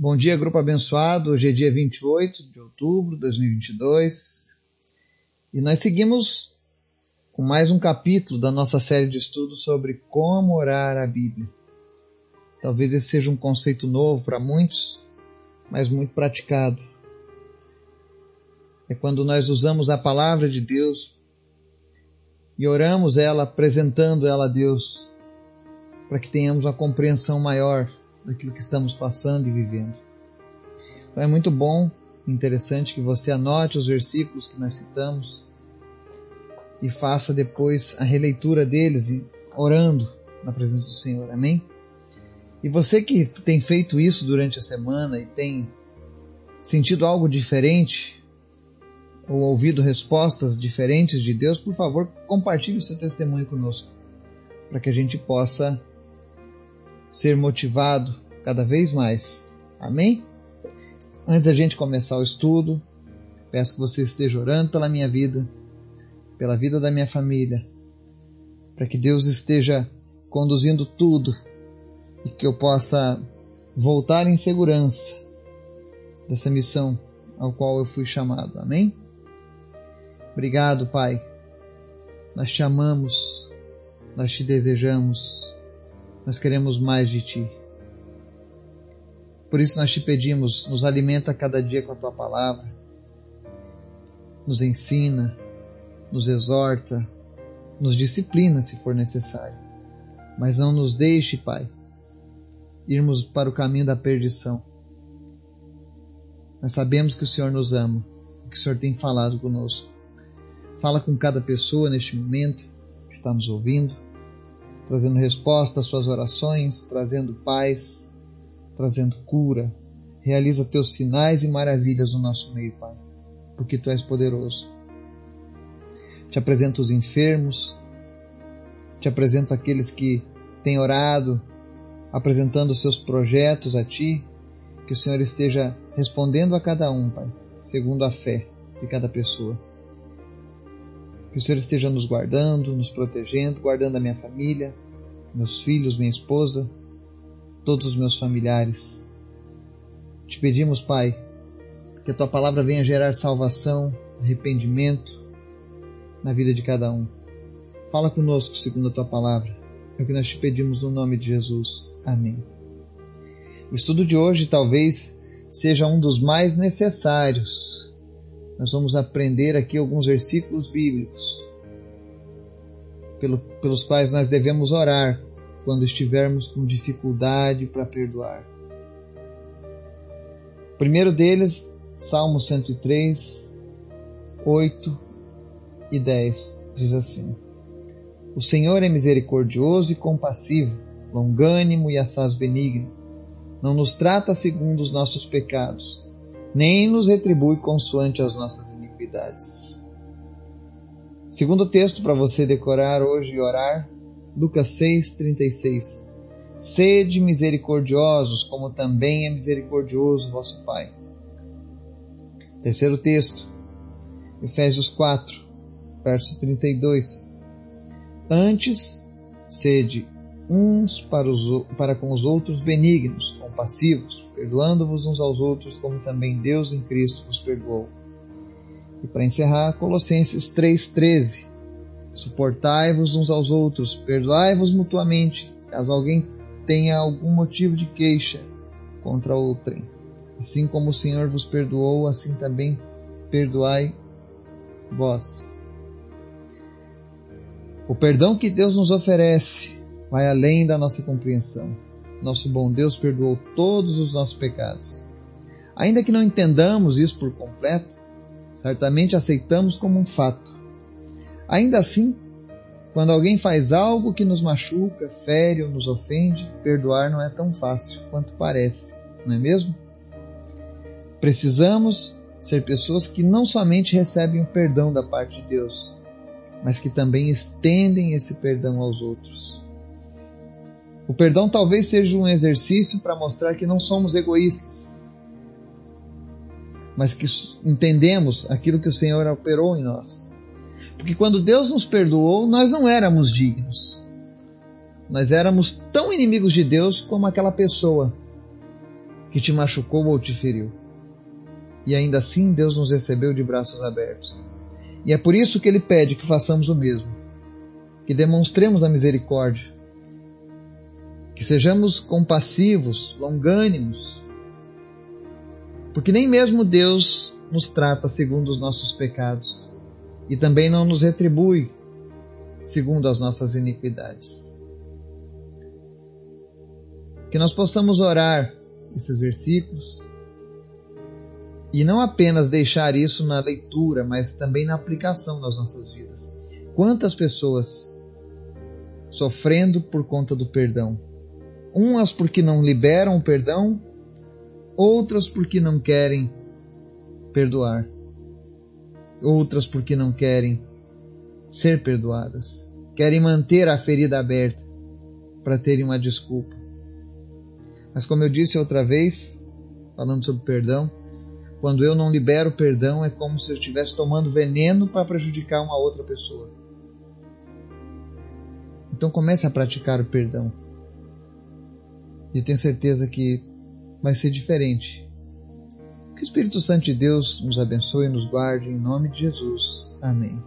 Bom dia, grupo abençoado. Hoje é dia 28 de outubro de 2022 e nós seguimos com mais um capítulo da nossa série de estudos sobre como orar a Bíblia. Talvez esse seja um conceito novo para muitos, mas muito praticado. É quando nós usamos a palavra de Deus e oramos ela, apresentando ela a Deus, para que tenhamos uma compreensão maior daquilo que estamos passando e vivendo. Então é muito bom, interessante que você anote os versículos que nós citamos e faça depois a releitura deles orando na presença do Senhor. Amém? E você que tem feito isso durante a semana e tem sentido algo diferente ou ouvido respostas diferentes de Deus, por favor, compartilhe seu testemunho conosco, para que a gente possa ser motivado cada vez mais. Amém? Antes da gente começar o estudo, peço que você esteja orando pela minha vida, pela vida da minha família, para que Deus esteja conduzindo tudo e que eu possa voltar em segurança dessa missão ao qual eu fui chamado. Amém? Obrigado, Pai. Nós te amamos, nós te desejamos nós queremos mais de Ti. Por isso nós te pedimos, nos alimenta cada dia com a Tua palavra, nos ensina, nos exorta, nos disciplina se for necessário. Mas não nos deixe, Pai, irmos para o caminho da perdição. Nós sabemos que o Senhor nos ama, que o Senhor tem falado conosco. Fala com cada pessoa neste momento que está nos ouvindo trazendo resposta às suas orações, trazendo paz, trazendo cura. Realiza teus sinais e maravilhas no nosso meio, Pai, porque tu és poderoso. Te apresento os enfermos, te apresento aqueles que têm orado, apresentando seus projetos a ti, que o Senhor esteja respondendo a cada um, Pai, segundo a fé de cada pessoa. Que o Senhor esteja nos guardando, nos protegendo, guardando a minha família, meus filhos, minha esposa, todos os meus familiares. Te pedimos, Pai, que a tua palavra venha gerar salvação, arrependimento na vida de cada um. Fala conosco segundo a tua palavra. É o que nós te pedimos no nome de Jesus. Amém. O estudo de hoje talvez seja um dos mais necessários nós vamos aprender aqui alguns versículos bíblicos pelo, pelos quais nós devemos orar quando estivermos com dificuldade para perdoar. O primeiro deles, Salmo 103, 8 e 10, diz assim: O Senhor é misericordioso e compassivo, longânimo e assaz benigno. Não nos trata segundo os nossos pecados nem nos retribui consoante as nossas iniquidades. Segundo texto para você decorar hoje e orar, Lucas 6:36. Sede misericordiosos, como também é misericordioso vosso Pai. Terceiro texto, Efésios 4, verso 32. Antes, sede uns para, os, para com os outros benignos, compassivos, perdoando-vos uns aos outros, como também Deus em Cristo vos perdoou. E para encerrar, Colossenses 3,13: Suportai-vos uns aos outros, perdoai-vos mutuamente, caso alguém tenha algum motivo de queixa contra outrem. Assim como o Senhor vos perdoou, assim também perdoai vós. O perdão que Deus nos oferece vai além da nossa compreensão. Nosso bom Deus perdoou todos os nossos pecados. Ainda que não entendamos isso por completo, certamente aceitamos como um fato. Ainda assim, quando alguém faz algo que nos machuca, fere ou nos ofende, perdoar não é tão fácil quanto parece, não é mesmo? Precisamos ser pessoas que não somente recebem o perdão da parte de Deus, mas que também estendem esse perdão aos outros. O perdão talvez seja um exercício para mostrar que não somos egoístas, mas que entendemos aquilo que o Senhor operou em nós. Porque quando Deus nos perdoou, nós não éramos dignos. Nós éramos tão inimigos de Deus como aquela pessoa que te machucou ou te feriu. E ainda assim Deus nos recebeu de braços abertos. E é por isso que Ele pede que façamos o mesmo, que demonstremos a misericórdia, que sejamos compassivos, longânimos, porque nem mesmo Deus nos trata segundo os nossos pecados e também não nos retribui segundo as nossas iniquidades. Que nós possamos orar esses versículos e não apenas deixar isso na leitura, mas também na aplicação nas nossas vidas. Quantas pessoas sofrendo por conta do perdão? Umas porque não liberam o perdão, outras porque não querem perdoar, outras porque não querem ser perdoadas, querem manter a ferida aberta para terem uma desculpa. Mas como eu disse outra vez, falando sobre perdão, quando eu não libero perdão, é como se eu estivesse tomando veneno para prejudicar uma outra pessoa. Então comece a praticar o perdão. E tenho certeza que vai ser diferente. Que o Espírito Santo de Deus nos abençoe e nos guarde em nome de Jesus. Amém.